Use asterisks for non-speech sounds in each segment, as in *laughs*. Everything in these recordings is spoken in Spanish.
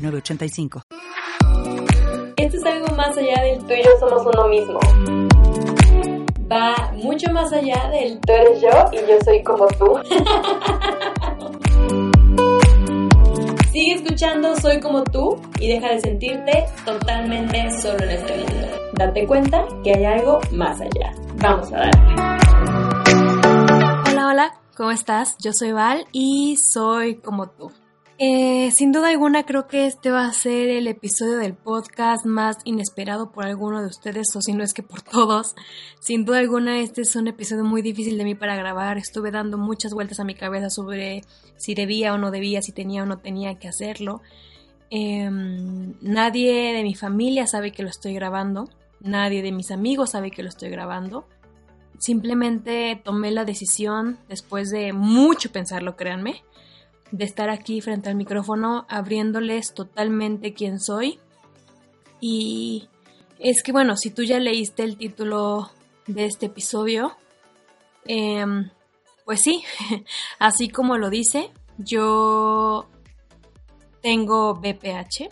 985. Esto es algo más allá del tú y yo somos uno mismo. Va mucho más allá del tú eres yo y yo soy como tú. *laughs* Sigue escuchando Soy como tú y deja de sentirte totalmente solo en este mundo. Date cuenta que hay algo más allá. Vamos a darle. Hola, hola, ¿cómo estás? Yo soy Val y soy como tú. Eh, sin duda alguna creo que este va a ser el episodio del podcast más inesperado por alguno de ustedes o si no es que por *laughs* todos. Sin duda alguna este es un episodio muy difícil de mí para grabar. Estuve dando muchas vueltas a mi cabeza sobre si debía o no debía, si tenía o no tenía que hacerlo. Em, nadie de mi familia sabe que lo estoy grabando. Nadie de mis amigos sabe que lo estoy grabando. Simplemente tomé la decisión después de mucho pensarlo, créanme de estar aquí frente al micrófono abriéndoles totalmente quién soy. Y es que bueno, si tú ya leíste el título de este episodio, em, pues sí, *laughs* así como lo dice, yo tengo BPH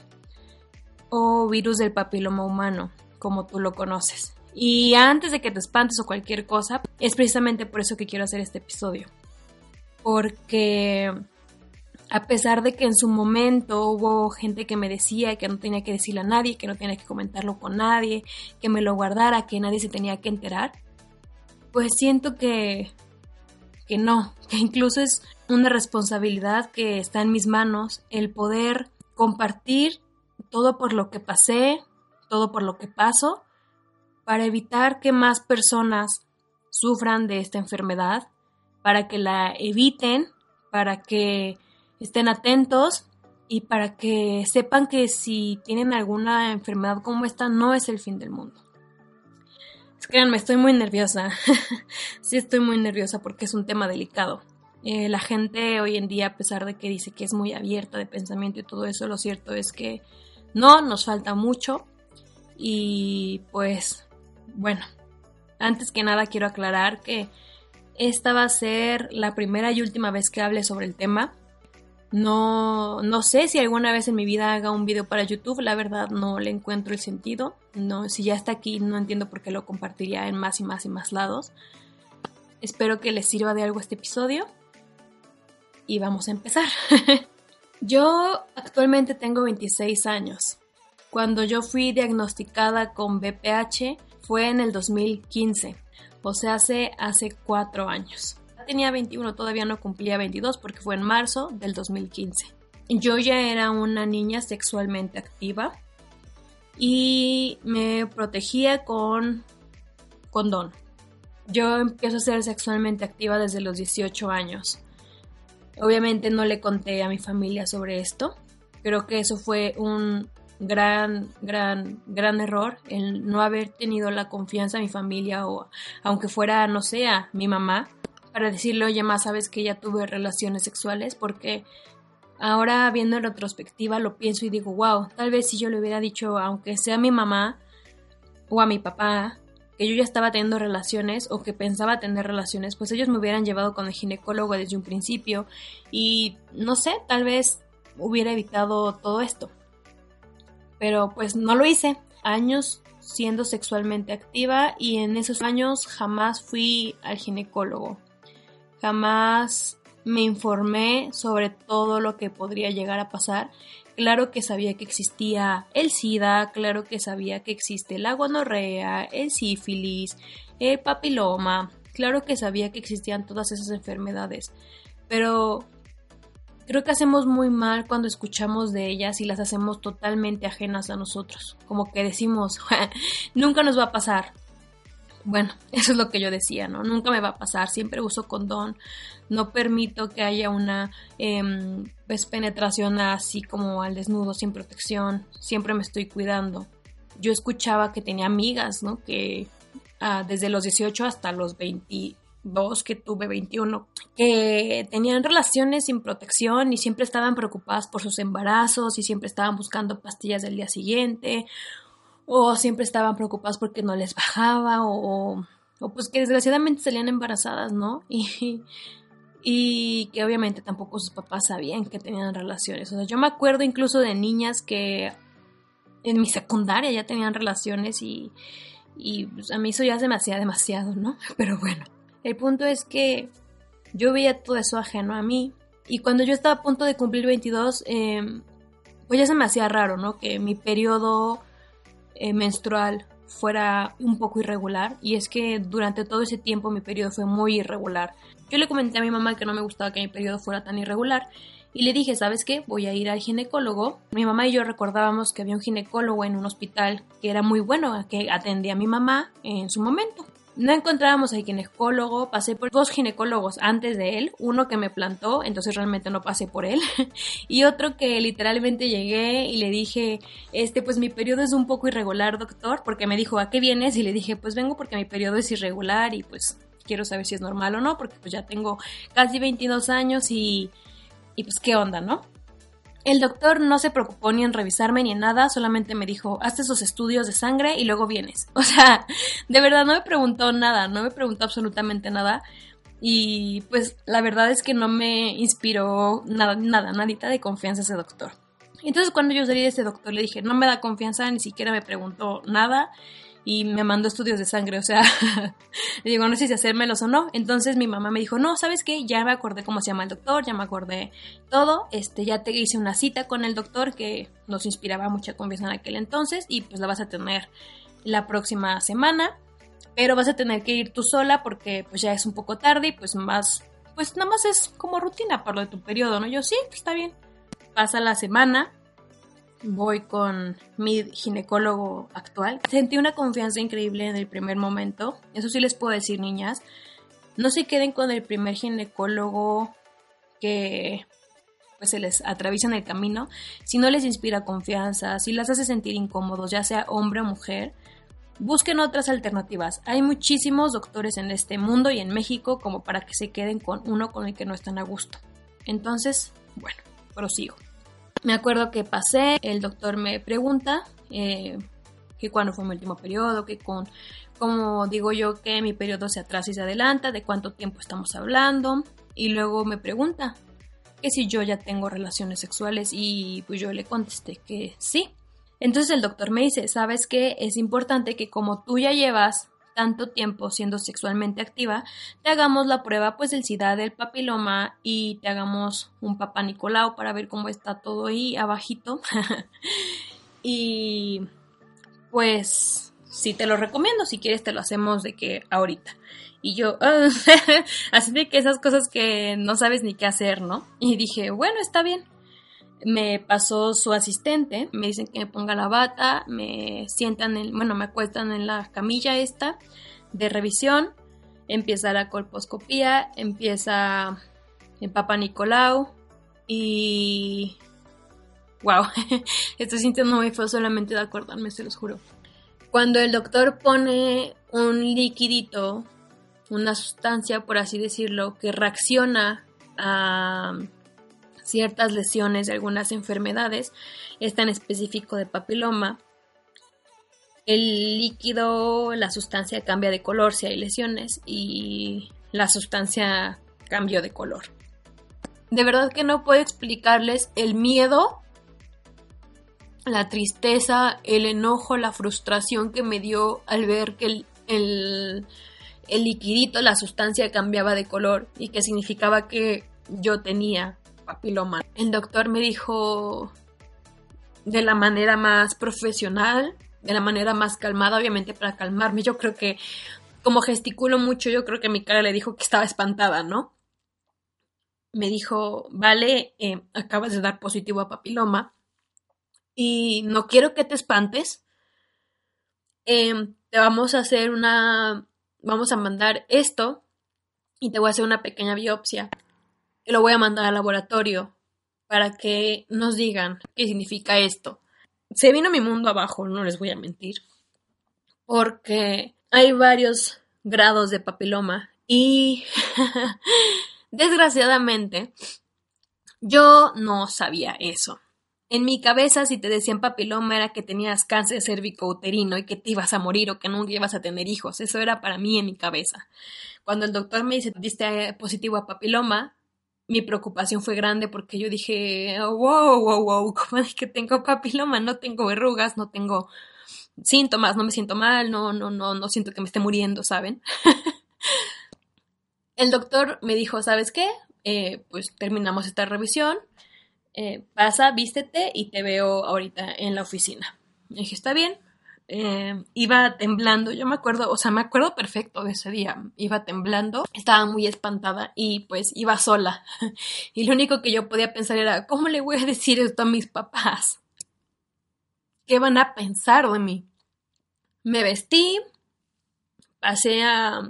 o virus del papiloma humano, como tú lo conoces. Y antes de que te espantes o cualquier cosa, es precisamente por eso que quiero hacer este episodio. Porque a pesar de que en su momento hubo gente que me decía que no tenía que decirle a nadie, que no tenía que comentarlo con nadie, que me lo guardara, que nadie se tenía que enterar, pues siento que, que no, que incluso es una responsabilidad que está en mis manos el poder compartir todo por lo que pasé, todo por lo que paso, para evitar que más personas sufran de esta enfermedad, para que la eviten, para que estén atentos y para que sepan que si tienen alguna enfermedad como esta no es el fin del mundo. Créanme, estoy muy nerviosa. *laughs* sí estoy muy nerviosa porque es un tema delicado. Eh, la gente hoy en día, a pesar de que dice que es muy abierta de pensamiento y todo eso, lo cierto es que no, nos falta mucho. Y pues, bueno, antes que nada quiero aclarar que esta va a ser la primera y última vez que hable sobre el tema. No, no sé si alguna vez en mi vida haga un video para YouTube, la verdad no le encuentro el sentido. No, si ya está aquí, no entiendo por qué lo compartiría en más y más y más lados. Espero que les sirva de algo este episodio. Y vamos a empezar. *laughs* yo actualmente tengo 26 años. Cuando yo fui diagnosticada con BPH fue en el 2015, o sea, hace, hace 4 años tenía 21, todavía no cumplía 22 porque fue en marzo del 2015. Yo ya era una niña sexualmente activa y me protegía con condón. Yo empiezo a ser sexualmente activa desde los 18 años. Obviamente no le conté a mi familia sobre esto. Creo que eso fue un gran, gran, gran error el no haber tenido la confianza a mi familia o aunque fuera, no sé, a mi mamá para decirle, oye, más sabes que ya tuve relaciones sexuales, porque ahora viendo en retrospectiva lo pienso y digo, wow, tal vez si yo le hubiera dicho, aunque sea a mi mamá o a mi papá, que yo ya estaba teniendo relaciones o que pensaba tener relaciones, pues ellos me hubieran llevado con el ginecólogo desde un principio y no sé, tal vez hubiera evitado todo esto. Pero pues no lo hice. Años siendo sexualmente activa y en esos años jamás fui al ginecólogo. Jamás me informé sobre todo lo que podría llegar a pasar. Claro que sabía que existía el SIDA, claro que sabía que existe la gonorrea, el sífilis, el papiloma, claro que sabía que existían todas esas enfermedades, pero creo que hacemos muy mal cuando escuchamos de ellas y las hacemos totalmente ajenas a nosotros, como que decimos, *laughs* nunca nos va a pasar, bueno, *laughs* eso es lo que yo decía, ¿no? Nunca me va a pasar, siempre uso condón, no permito que haya una eh, penetración así como al desnudo, sin protección, siempre me estoy cuidando. Yo escuchaba que tenía amigas, ¿no? Que ah, desde los 18 hasta los 22 que tuve 21, que tenían relaciones sin protección y siempre estaban preocupadas por sus embarazos y siempre estaban buscando pastillas del día siguiente o siempre estaban preocupadas porque no les bajaba o, o pues que desgraciadamente salían embarazadas, ¿no? *laughs* Y, y que obviamente tampoco sus papás sabían que tenían relaciones. O sea, yo me acuerdo incluso de niñas que en mi secundaria ya tenían relaciones y, y pues, a mí eso ya se me hacía demasiado, ¿no? *laughs* Pero bueno, el punto es que yo veía todo eso ajeno a mí y cuando yo estaba a punto de cumplir 22, eh, pues ya se me hacía raro, ¿no? Que mi periodo eh, menstrual fuera un poco irregular y es que durante todo ese tiempo mi periodo fue muy irregular. Yo le comenté a mi mamá que no me gustaba que mi periodo fuera tan irregular y le dije, ¿sabes qué? Voy a ir al ginecólogo. Mi mamá y yo recordábamos que había un ginecólogo en un hospital que era muy bueno, que atendía a mi mamá en su momento. No encontrábamos al ginecólogo, pasé por dos ginecólogos antes de él, uno que me plantó, entonces realmente no pasé por él, *laughs* y otro que literalmente llegué y le dije, este, pues mi periodo es un poco irregular, doctor, porque me dijo, ¿a qué vienes? Y le dije, pues vengo porque mi periodo es irregular y pues quiero saber si es normal o no, porque pues ya tengo casi 22 años y, y pues qué onda, ¿no? El doctor no se preocupó ni en revisarme ni en nada, solamente me dijo, hazte esos estudios de sangre y luego vienes. *laughs* O sea, de verdad no me preguntó nada, no me preguntó absolutamente nada. Y pues la verdad es que no me inspiró nada, nada, nadita de confianza ese doctor. Entonces cuando yo salí de ese doctor le dije, no me da confianza, ni siquiera me preguntó nada y me mandó estudios de sangre, o sea, le *laughs* digo, no sé si hacérmelos o no. Entonces mi mamá me dijo, no, ¿sabes qué? Ya me acordé cómo se llama el doctor, ya me acordé todo, este, ya te hice una cita con el doctor que nos inspiraba mucha confianza en aquel entonces y pues la vas a tener la próxima semana, pero vas a tener que ir tú sola porque pues ya es un poco tarde y pues más, pues nada más es como rutina para lo de tu periodo, ¿no? Yo sí, está bien. Pasa la semana, voy con mi ginecólogo actual. Sentí una confianza increíble en el primer momento. Eso sí les puedo decir, niñas. No se queden con el primer ginecólogo que pues se les atraviesa en el camino. Si no les inspira confianza, si las hace sentir incómodos, ya sea hombre o mujer, busquen otras alternativas. Hay muchísimos doctores en este mundo y en México como para que se queden con uno con el que no están a gusto. Entonces, bueno, prosigo. Me acuerdo que pasé, el doctor me pregunta eh, que cuándo fue mi último periodo, que con, como digo yo, que mi periodo se atrasa y se adelanta, de cuánto tiempo estamos hablando, y luego me pregunta que si yo ya tengo relaciones sexuales y pues yo le contesté que sí. Entonces el doctor me dice, ¿sabes qué? Es importante que como tú ya llevas tanto tiempo siendo sexualmente activa, te hagamos la prueba pues del SIDA del papiloma y te hagamos un papá Nicolau para ver cómo está todo ahí abajito. *laughs* y pues sí te lo recomiendo, si quieres te lo hacemos de que ahorita. Y yo, *laughs* así de que esas cosas que no sabes ni qué hacer, ¿no? Y dije, bueno, está bien me pasó su asistente, me dicen que me ponga la bata, me sientan, en, bueno, me acuestan en la camilla esta de revisión, empieza la colposcopía, empieza el Papa Nicolau y... ¡Wow! *laughs* Estoy sintiendo muy feo solamente de acordarme, se los juro. Cuando el doctor pone un liquidito, una sustancia, por así decirlo, que reacciona a ciertas lesiones de algunas enfermedades, esta en específico de papiloma, el líquido, la sustancia cambia de color si hay lesiones y la sustancia cambió de color. De verdad que no puedo explicarles el miedo, la tristeza, el enojo, la frustración que me dio al ver que el, el, el liquidito, la sustancia cambiaba de color y que significaba que yo tenía papiloma. El doctor me dijo de la manera más profesional, de la manera más calmada, obviamente para calmarme. Yo creo que como gesticulo mucho, yo creo que mi cara le dijo que estaba espantada, ¿no? Me dijo, vale, eh, acabas de dar positivo a papiloma y no quiero que te espantes. Em, te vamos a hacer una vamos a mandar esto y te voy a hacer una pequeña biopsia. Lo voy a mandar al laboratorio para que nos digan qué significa esto. Se vino mi mundo abajo, no les voy a mentir, porque hay varios grados de papiloma y *laughs* desgraciadamente yo no sabía eso. En mi cabeza, si te decían papiloma, era que tenías cáncer cérvico-uterino y que te ibas a morir o que nunca ibas a tener hijos. Eso era para mí en mi cabeza. Cuando el doctor me dice, diste positivo a papiloma, mi preocupación fue grande porque yo dije, wow, wow, wow, *laughs* ¿cómo es que tengo papiloma? No tengo verrugas, no tengo síntomas, no me siento mal, no, no, no, no siento que me esté muriendo, ¿saben? *laughs* el doctor me dijo, ¿sabes qué? Eh, pues terminamos esta revisión, eh, pasa, vístete y te veo ahorita en la oficina. Y dije, está bien. Eh, iba temblando, yo me acuerdo, o sea, me acuerdo perfecto de ese día, iba temblando, estaba muy espantada y pues iba sola. *laughs* y lo único que yo podía pensar era, ¿cómo le voy a decir esto a mis papás? ¿Qué van a pensar de mí? Me vestí, pasé a,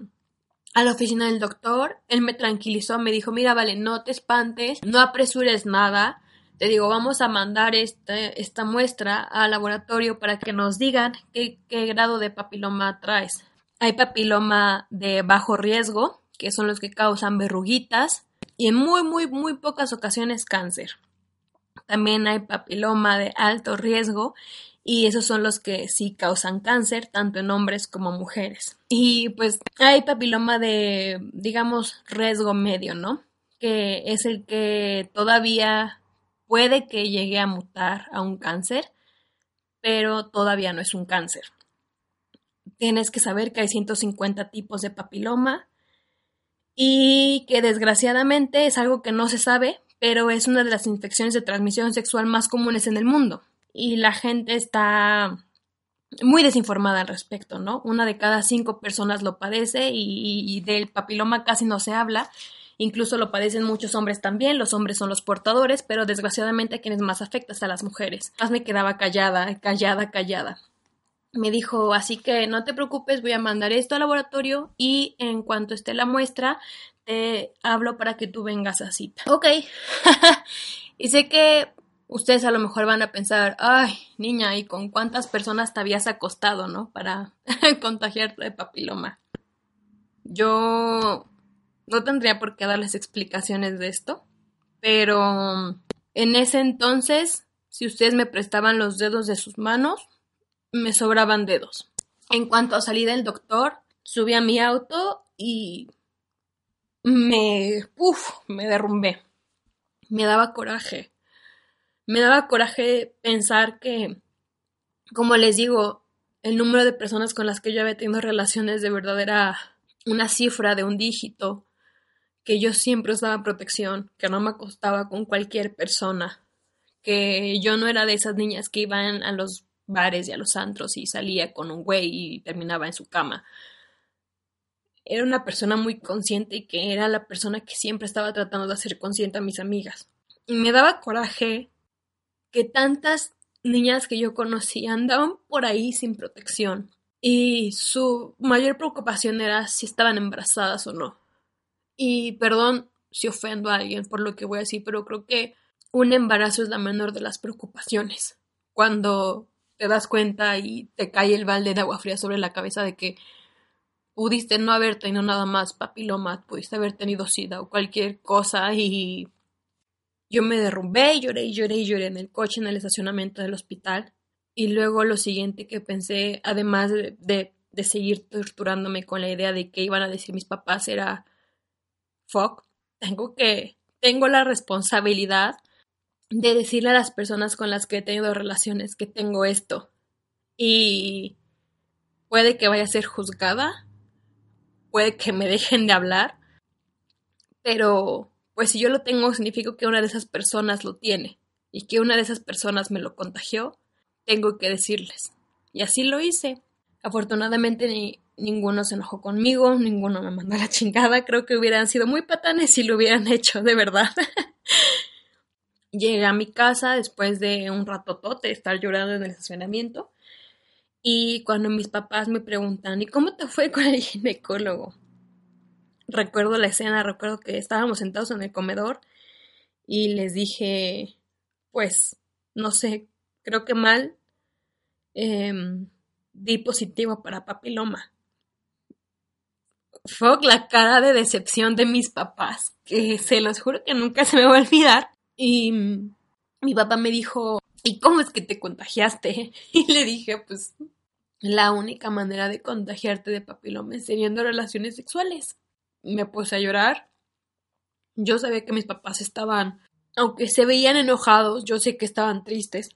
a la oficina del doctor, él me tranquilizó, me dijo, mira, vale, no te espantes, no apresures nada, te digo, vamos a mandar este, esta muestra al laboratorio para que nos digan qué, qué grado de papiloma traes. Hay papiloma de bajo riesgo, que son los que causan verruguitas, y en muy, muy, muy pocas ocasiones cáncer. También hay papiloma de alto riesgo, y esos son los que sí causan cáncer, tanto en hombres como mujeres. Y pues hay papiloma de, digamos, riesgo medio, ¿no? Que es el que todavía puede que llegue a mutar a un cáncer, pero todavía no es un cáncer. Tienes que saber que hay 150 tipos de papiloma y que desgraciadamente es algo que no se sabe, pero es una de las infecciones de transmisión sexual más comunes en el mundo. Y la gente está muy desinformada al respecto, ¿no? Una de cada cinco personas lo padece y, y del papiloma casi no se habla Incluso lo padecen muchos hombres también, los hombres son los portadores, pero desgraciadamente a quienes más afecta a las mujeres. Más me quedaba callada, callada, callada. Me dijo, así que no te preocupes, voy a mandar esto al laboratorio y en cuanto esté la muestra, te hablo para que tú vengas a cita. Ok. *laughs* y sé que ustedes a lo mejor van a pensar, ay, niña, ¿y con cuántas personas te habías acostado, no? Para *laughs* contagiarte de papiloma. Yo no tendría por qué darles explicaciones de esto, pero en ese entonces, si ustedes me prestaban los dedos de sus manos, me sobraban dedos. En cuanto salí del doctor, subí a mi auto y me, uf, me derrumbé. Me daba coraje. Me daba coraje pensar que, como les digo, el número de personas con las que yo había tenido relaciones de verdad era una cifra de un dígito que yo siempre usaba protección, que no me acostaba con cualquier persona, que yo no era de esas niñas que iban a los bares y a los antros y salía con un güey y terminaba en su cama. Era una persona muy consciente y que era la persona que siempre estaba tratando de hacer consciente a mis amigas. Y me daba coraje que tantas niñas que yo conocía andaban por ahí sin protección. Y su mayor preocupación era si estaban embarazadas o no. Y perdón si ofendo a alguien por lo que voy a decir, pero creo que un embarazo es la menor de las preocupaciones. Cuando te das cuenta y te cae el balde de agua fría sobre la cabeza de que pudiste no haber tenido nada más papiloma, pudiste haber tenido sida o cualquier cosa y yo me derrumbé y lloré y lloré y lloré en el coche en el estacionamiento del hospital. Y luego lo siguiente que pensé, además de, de, de seguir torturándome con la idea de que iban a decir mis papás, era fuck, tengo que, tengo la responsabilidad de decirle a las personas con las que he tenido relaciones que tengo esto. Y puede que vaya a ser juzgada, puede que me dejen de hablar, pero pues si yo lo tengo significa que una de esas personas lo tiene y que una de esas personas me lo contagió, tengo que decirles. Y así lo hice. Afortunadamente ninguno se enojó conmigo, ninguno me mandó la chingada. Creo que hubieran sido muy patanes si lo hubieran *laughs* hecho, de verdad. Llegué a mi casa después de un ratotote estar llorando en el estacionamiento Y cuando mis papás me preguntan, ¿y cómo te fue con el *laughs* ginecólogo? Recuerdo la escena, recuerdo que estábamos sentados en el comedor y les dije, pues, no sé, creo que mal, em, di positivo para papiloma. Fue la cara de decepción de mis papás, que se los juro que nunca se me va a olvidar. Y mi papá me dijo, ¿y cómo es que te contagiaste? *laughs* Y le dije, pues la única manera de contagiarte de papiloma es teniendo relaciones sexuales. Me puse a llorar. Yo sabía que mis papás estaban, aunque se veían enojados, yo sé que estaban tristes,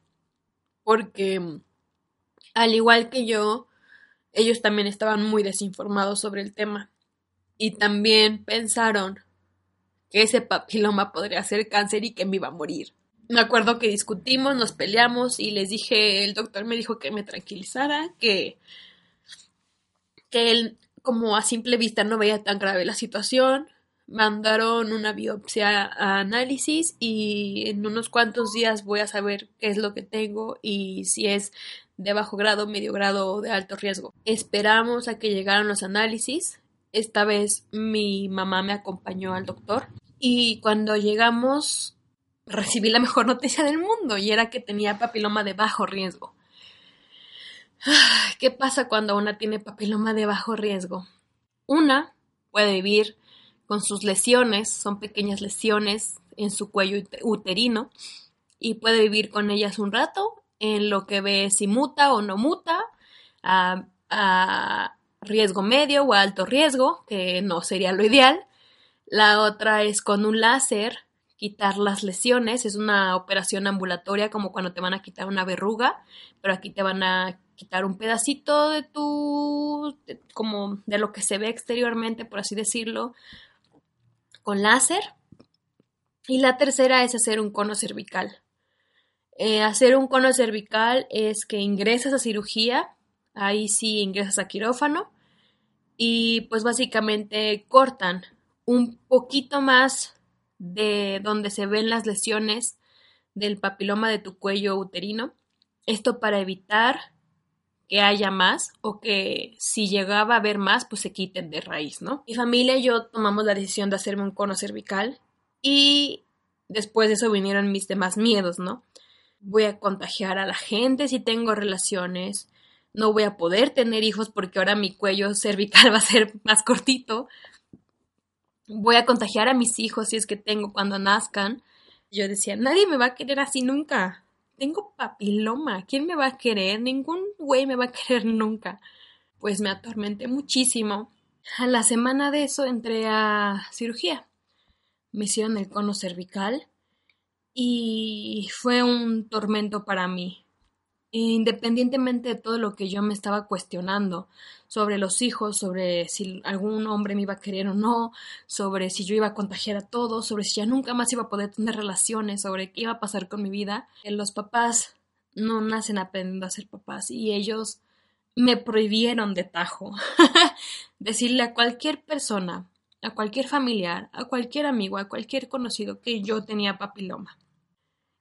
porque al igual que yo, ellos también estaban muy desinformados sobre el tema. Y también pensaron que ese papiloma podría ser cáncer y que me iba a morir. Me acuerdo que discutimos, nos peleamos y les dije, el doctor me dijo que me tranquilizara, que, que él como a simple vista no veía tan grave la situación. Mandaron una biopsia a análisis y en unos cuantos días voy a saber qué es lo que tengo y si es de bajo grado, medio grado o de alto riesgo. Esperamos a que llegaran los análisis. Esta vez mi mamá me acompañó al doctor y cuando llegamos recibí la mejor noticia del mundo y era que tenía papiloma de bajo riesgo. ¿Qué pasa cuando una tiene papiloma de bajo riesgo? Una puede vivir con sus lesiones, son pequeñas lesiones en su cuello uterino, y puede vivir con ellas un rato en lo que ve si muta o no muta, riesgo medio o alto riesgo, que no sería lo ideal. La otra es con un láser quitar las lesiones. Es una operación ambulatoria como cuando te van a quitar una verruga, pero aquí te van a quitar un pedacito de tu, como de lo que se ve exteriormente, por así decirlo, con láser. Y la tercera es hacer un cono cervical. Eh, hacer un cono cervical es que ingresas a cirugía, ahí sí ingresas a quirófano y pues básicamente cortan un poquito más de donde se ven las lesiones del papiloma de tu cuello uterino. Esto para evitar que haya más o que si llegaba a haber más, pues se quiten de raíz, ¿no? Mi familia y yo tomamos la decisión de hacerme un cono cervical y después de eso vinieron mis demás miedos, ¿no? Voy a contagiar a la gente si tengo relaciones, no voy a poder tener hijos porque ahora mi cuello *laughs* cervical va a ser más cortito, voy a contagiar a mis hijos si es que tengo cuando nazcan. Yo decía, nadie me va a querer así nunca. Tengo papiloma, ¿quién me va a querer? Ningún güey me va a querer nunca. Pues me atormenté muchísimo. A la semana de eso entré a cirugía. Me hicieron el cono cervical y fue un tormento para mí independientemente de todo lo que yo me estaba cuestionando sobre los hijos, sobre si algún hombre me iba a querer o no, sobre si yo iba a contagiar a todos, sobre si ya nunca más iba a poder tener relaciones, sobre qué iba a pasar con mi vida, los papás no nacen aprendiendo a ser papás y ellos me prohibieron de tajo *laughs* decirle a cualquier persona, a cualquier familiar, a cualquier amigo, a cualquier conocido que yo tenía papiloma.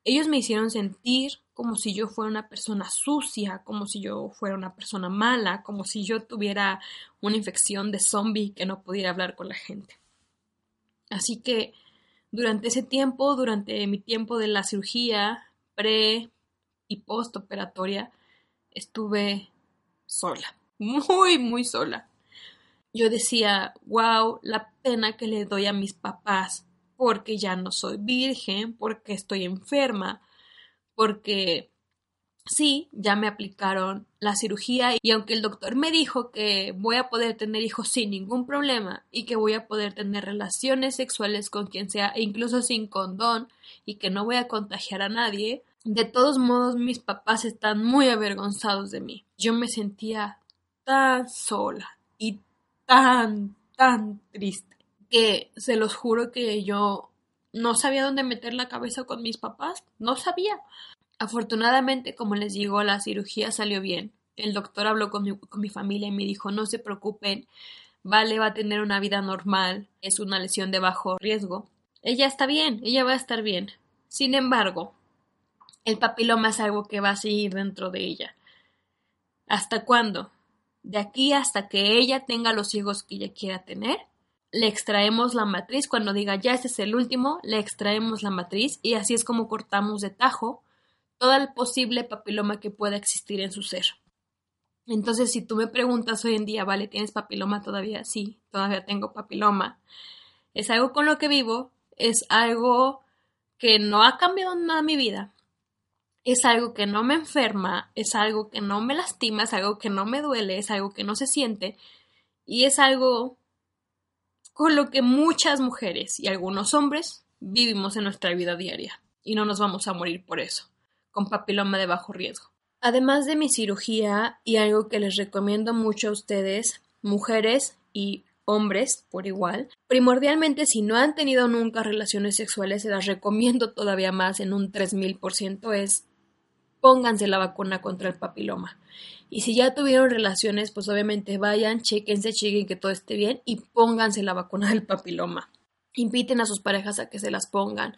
Ellos me hicieron sentir como si yo fuera una persona sucia, como si yo fuera una persona mala, como si yo tuviera una infección de zombie que no pudiera hablar con la gente. Así que durante ese tiempo, durante mi tiempo de la cirugía pre y postoperatoria, estuve sola, muy, muy sola. Yo decía, wow, la pena que le doy a mis papás porque ya no soy virgen, porque estoy enferma, porque sí, ya me aplicaron la cirugía y aunque el doctor me dijo que voy a poder tener hijos sin ningún problema y que voy a poder tener relaciones sexuales con quien sea e incluso sin condón y que no voy a contagiar a nadie, de todos modos mis papás están muy avergonzados de mí. Yo me sentía tan sola y tan, tan triste que se los juro que yo no sabía dónde meter la cabeza con mis papás, no sabía. Afortunadamente, como les digo, la cirugía salió bien. El doctor habló con mi, con mi familia y me dijo, no se preocupen, Vale va a tener una vida normal, es una lesión de bajo riesgo. Ella está bien, ella va a estar bien. Sin embargo, el papiloma es algo que va a seguir dentro de ella. ¿Hasta cuándo? De aquí hasta que ella tenga los hijos que ella quiera tener. Le extraemos la matriz. Cuando diga ya este es el último, le extraemos la matriz y así es como cortamos de tajo todo el posible papiloma que pueda existir en su ser. Entonces, si tú me preguntas hoy en día, vale, ¿tienes papiloma todavía? Sí, todavía tengo papiloma. Es algo con lo que vivo, es algo que no ha cambiado nada mi vida. Es algo que no me enferma, es algo que no me lastima, es algo que no me duele, es algo que no se siente y es algo con lo que muchas mujeres y algunos hombres vivimos en nuestra vida diaria y no nos vamos a morir por eso, con papiloma de bajo riesgo. Además de mi cirugía y algo que les recomiendo mucho a ustedes, mujeres y hombres por igual. Primordialmente, si no han tenido nunca relaciones sexuales, se las recomiendo todavía más en un 3000%, es pónganse la vacuna contra el papiloma. Y si ya tuvieron relaciones, pues obviamente vayan, chequense, chequen que todo esté bien y pónganse la vacuna del papiloma. Inviten a sus parejas a que se las pongan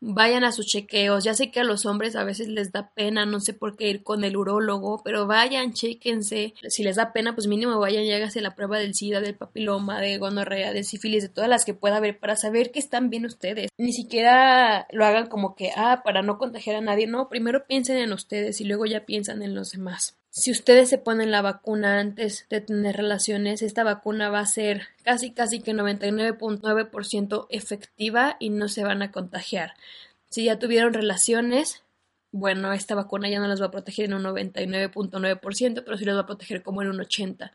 vayan a sus chequeos. Ya sé que a los hombres a veces les da pena, no sé por qué ir con el urólogo, pero vayan, chequense. Si les da pena, pues mínimo vayan y háganse la prueba del SIDA, del papiloma, de gonorrea, de sífilis, de todas las que pueda haber para saber que están bien ustedes. Ni siquiera lo hagan como que, ah, para no contagiar a nadie. No, primero piensen en ustedes y luego ya piensan en los demás. Si ustedes se ponen la vacuna antes de tener relaciones, esta vacuna va a ser casi casi que 99.9% efectiva y no se van a contagiar. Si ya tuvieron relaciones, bueno, esta vacuna ya no las va a proteger en un 99.9%, pero sí las va a proteger como en un 80%.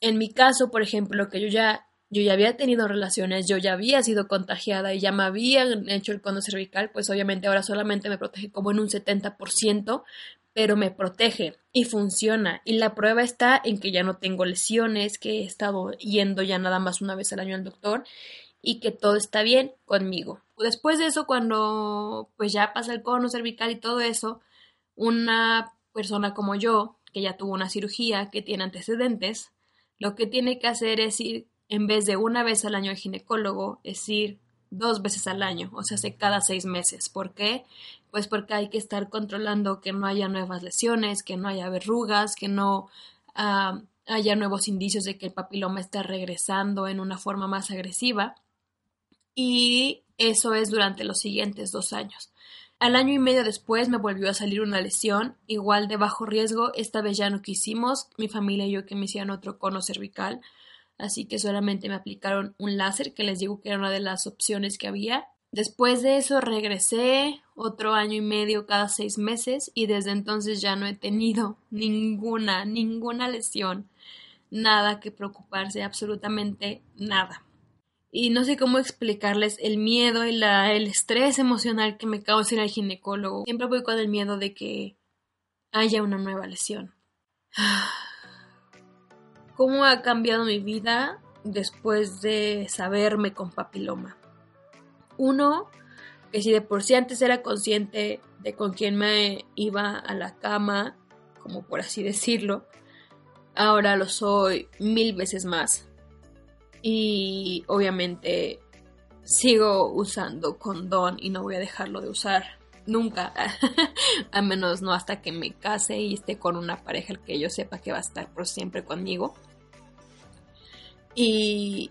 En mi caso, por ejemplo, que yo ya yo ya había tenido relaciones, yo ya había sido contagiada y ya me habían hecho el cono cervical, pues obviamente ahora solamente me protege como en un 70%, pero me protege y funciona. Y la prueba está en que ya no tengo lesiones, que he estado yendo ya nada más una vez al año al doctor y que todo está bien conmigo. Después de eso, cuando pues ya pasa el cono cervical y todo eso, una persona como yo, que ya tuvo una cirugía, que tiene antecedentes, lo que tiene que hacer es ir, en vez de una vez al año al ginecólogo, es ir dos veces al año, o sea, hace cada seis meses. ¿Por qué? Pues porque hay que estar controlando que no haya nuevas lesiones, que no haya verrugas, que no ah, haya nuevos indicios de que el papiloma está regresando en una forma más agresiva. Y eso es durante los siguientes dos años. Al año y medio después me volvió a salir una lesión, igual de bajo riesgo, esta vez ya no quisimos, mi familia y yo que me hicieran otro cono cervical, así que solamente me aplicaron un láser, que les digo que era una de las opciones que había. Después de eso regresé otro año y medio cada seis meses y desde entonces ya no he tenido *laughs* ninguna, ninguna lesión, nada que preocuparse, absolutamente nada. Y no sé cómo explicarles el miedo y la, el estrés emocional que me causa ir al ginecólogo. Siempre voy con el miedo de que haya una nueva lesión. *sighs* ¿Cómo ha cambiado mi vida después de saberme con papiloma? Uno, que si de por sí antes era consciente de con quién me iba a la cama, como por así decirlo, ahora lo soy mil veces más. Y obviamente sigo usando condón y no voy a dejarlo de usar nunca, *laughs* a menos no hasta que me case y esté con una pareja que yo sepa que va a estar por siempre conmigo. Y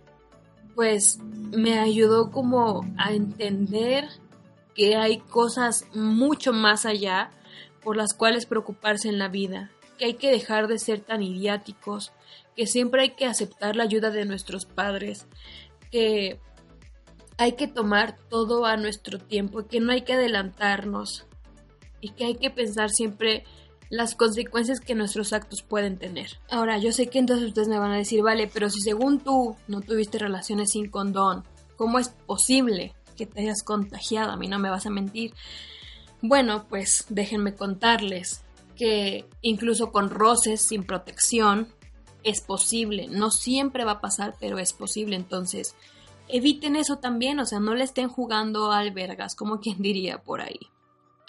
pues me ayudó como a entender que hay cosas mucho más allá por las cuales preocuparse en la vida, que hay que dejar de ser tan idiáticos, que siempre hay que aceptar la ayuda de nuestros padres, que hay que tomar todo a nuestro tiempo, que no hay que adelantarnos y que hay que pensar siempre las consecuencias que nuestros actos pueden tener. Ahora, yo sé que entonces ustedes me van a decir, vale, pero si según tú no tuviste relaciones sin condón, ¿cómo es posible que te hayas contagiado? A mí no me vas a mentir. Bueno, pues déjenme contarles que incluso con roces sin protección es posible. No siempre va a pasar, pero es posible. Entonces, eviten eso también, o sea, no le estén jugando albergas, como quien diría por ahí.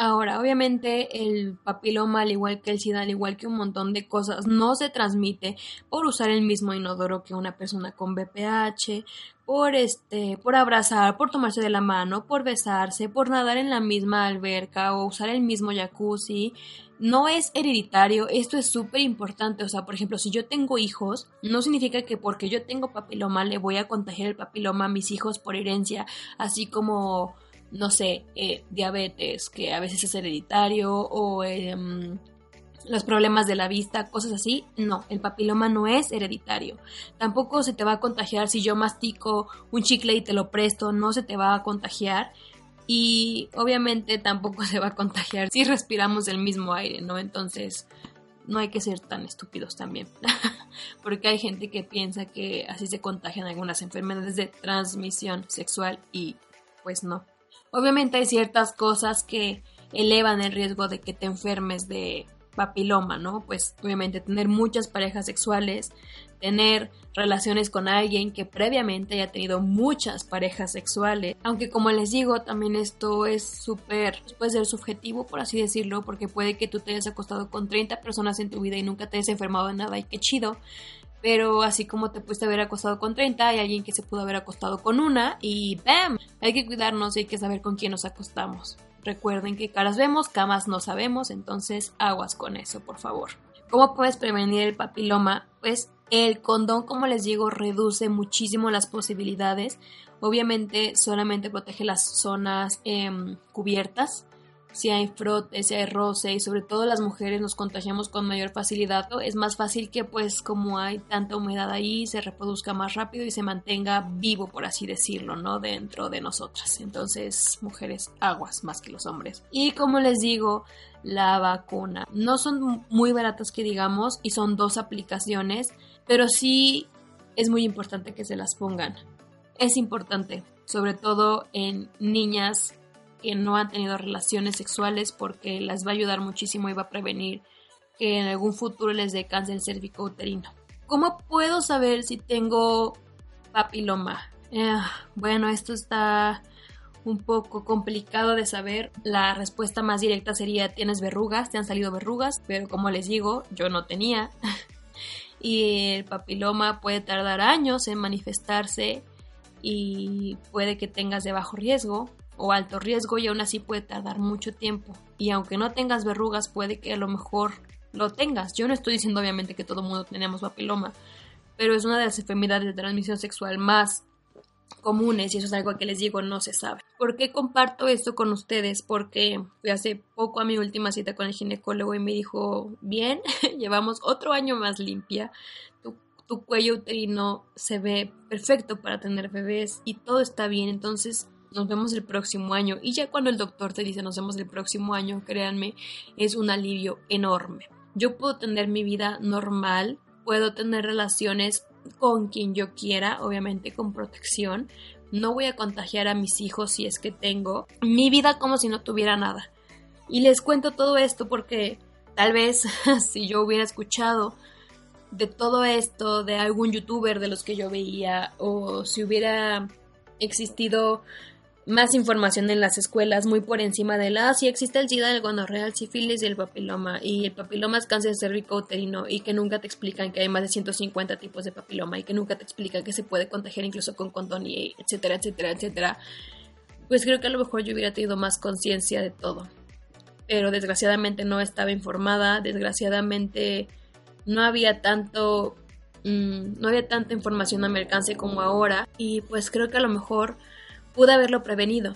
Ahora, obviamente el papiloma, al igual que el SIDA, al igual que un montón de cosas, no se transmite por usar el mismo inodoro que una persona con BPH, por este, por abrazar, por tomarse de la mano, por besarse, por nadar en la misma alberca o usar el mismo jacuzzi. No es hereditario, esto es súper importante. O sea, por ejemplo, si yo tengo hijos, no significa que porque yo tengo papiloma le voy a contagiar el papiloma a mis hijos por herencia, así como no sé, eh, diabetes, que a veces es hereditario, o em, los problemas de la vista, cosas así. No, el papiloma no es hereditario. Tampoco se te va a contagiar si yo mastico un chicle y te lo presto, no se te va a contagiar. Y obviamente tampoco *laughs* se va a contagiar si respiramos el mismo aire, ¿no? Entonces, no hay que ser tan estúpidos también. *laughs* Porque hay gente que piensa que así se contagian algunas enfermedades de transmisión sexual y pues no. Obviamente hay ciertas cosas que elevan el riesgo de que te enfermes de papiloma, ¿no? Pues obviamente tener muchas parejas sexuales, tener relaciones con alguien que previamente haya tenido muchas parejas sexuales, aunque como les digo, también esto es súper, puede ser subjetivo por así decirlo, porque puede que tú te hayas acostado con 30 personas en tu vida y nunca te hayas enfermado de nada y qué chido, pero así como te pudiste haber acostado con 30, hay alguien que se pudo haber acostado con una y ¡bam! Hay que cuidarnos y hay que saber con quién nos acostamos. Recuerden que caras vemos, camas no sabemos, entonces aguas con eso, por favor. ¿Cómo puedes prevenir el papiloma? Pues el condón, como les digo, reduce muchísimo las posibilidades. Obviamente solamente protege las zonas em, cubiertas, si hay frote, si hay roce y sobre todo las mujeres nos contagiamos con mayor facilidad, es más fácil que pues como hay tanta humedad ahí se reproduzca más rápido y se mantenga vivo por así decirlo, ¿no? Dentro de nosotras. Entonces, mujeres aguas más que los hombres. Y como les digo, la vacuna no son muy baratas que digamos y son dos aplicaciones, pero sí es muy importante que se las pongan. Es importante, sobre todo en niñas que no han tenido relaciones sexuales porque las va a ayudar muchísimo y va a prevenir que en algún futuro les dé cáncer cervicouterino. ¿Cómo puedo saber si tengo papiloma? Eh, bueno, esto está un poco complicado de saber. La respuesta más directa sería tienes verrugas, te han salido verrugas, pero como les digo, yo no tenía. *laughs* y el papiloma puede tardar años en manifestarse y puede que tengas de bajo riesgo o alto riesgo y aún así puede tardar mucho tiempo. Y aunque no tengas verrugas, puede que a lo mejor lo tengas. Yo no estoy diciendo obviamente que todo el mundo tenemos papiloma, pero es una de las enfermedades de transmisión sexual más comunes y eso es algo que les digo no se sabe. ¿Por qué comparto esto con ustedes? Porque fui hace poco a mi última cita con el ginecólogo y me dijo, bien, *laughs* llevamos otro año más limpia, tu, tu cuello uterino se ve perfecto para tener bebés y todo está bien, entonces nos vemos el próximo año. Y ya cuando el doctor te dice nos vemos el próximo año, créanme, es un alivio enorme. Yo puedo tener mi vida normal, puedo tener relaciones con quien yo quiera, obviamente con protección. No voy a contagiar a mis hijos si es que tengo mi vida como si no tuviera nada. Y les cuento todo esto porque tal vez *laughs* si yo hubiera escuchado de todo esto de algún youtuber de los que yo veía o si hubiera existido más información en las escuelas muy por encima de la, ah, si existe el SIDA, el gonorrea, el sífilis y el papiloma, y el papiloma es cáncer cervico-uterino, y que nunca te explican que hay más de 150 tipos de papiloma, y que nunca te explican que se puede contagiar incluso con condón, y etcétera, etcétera, etcétera, pues creo que a lo mejor yo hubiera tenido más conciencia de todo. Pero desgraciadamente no estaba informada, desgraciadamente no había tanto, mm, no había tanta información a mi alcance como ahora, y pues creo que a lo mejor pude haberlo prevenido.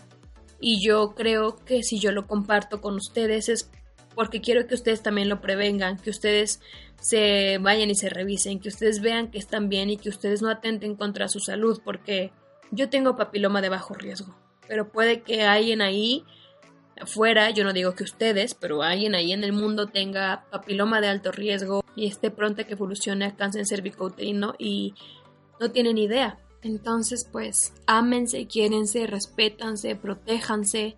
Y yo creo que si yo lo comparto con ustedes es porque quiero que ustedes también lo prevengan, que ustedes se vayan y se revisen, que ustedes vean que están bien y que ustedes no atenten contra su salud, porque yo tengo papiloma de bajo riesgo, pero puede que alguien ahí afuera, yo no digo que ustedes, pero alguien ahí en el mundo tenga papiloma de alto riesgo y esté pronto a que evolucione a cáncer cervicouterino y no tienen idea. Entonces, pues, ámense, quiérense, respétanse, protéjanse.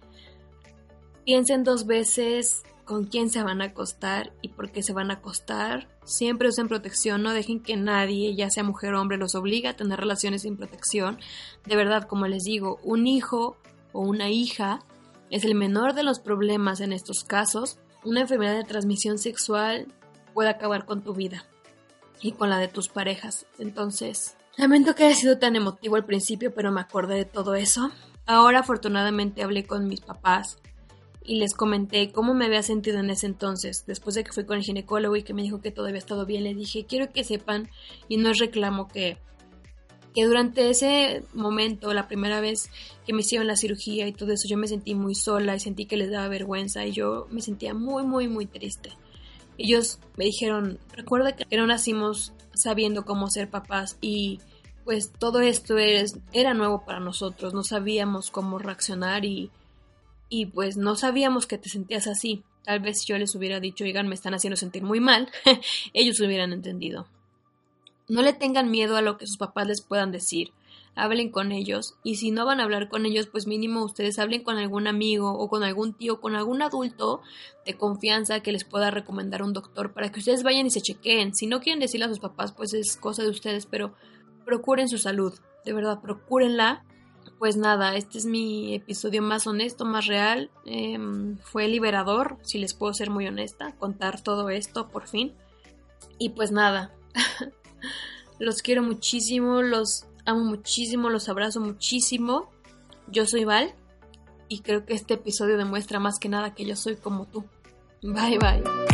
Piensen dos veces con quién se van a acostar y por qué se van a acostar. Siempre usen protección, no dejen que nadie, ya sea mujer o hombre, los obligue a tener relaciones sin protección. De verdad, como les digo, un hijo o una hija es el menor de los problemas en estos casos. Una enfermedad de transmisión sexual puede acabar con tu vida y con la de tus parejas. Entonces, lamento que haya sido tan emotivo al principio, pero me acordé de todo eso. Ahora afortunadamente hablé con mis papás y les comenté cómo me había sentido en ese entonces. Después de que fui con el ginecólogo y que me dijo que todo había estado bien, le dije, quiero que sepan, y no reclamo que, que durante ese momento, la primera vez que me hicieron la cirugía y todo eso, yo me sentí muy sola y sentí que les daba vergüenza y yo me sentía muy, muy, muy triste. Ellos me dijeron, recuerda que no nacimos sabiendo cómo ser papás y pues todo esto es, era nuevo para nosotros, no sabíamos cómo reaccionar y y pues no sabíamos que te sentías así. Tal vez yo les hubiera dicho, oigan, me están haciendo sentir muy mal, *laughs* ellos hubieran entendido. No le tengan miedo a lo que sus papás les puedan decir. Hablen con ellos y si no van a hablar con ellos, pues mínimo ustedes hablen con algún amigo o con algún tío, con algún adulto de confianza que les pueda recomendar un doctor para que ustedes vayan y se chequeen. Si no quieren decirle a sus papás, pues es cosa de ustedes, pero procuren su salud. De verdad, procúrenla pues nada, este es mi episodio más honesto, más real. Em, fue liberador, si les puedo ser muy honesta, contar todo esto por fin. Y pues nada, *laughs* los quiero muchísimo, los amo muchísimo, los abrazo muchísimo. Yo soy Val y creo que este episodio demuestra más que nada que yo soy como tú. Bye bye.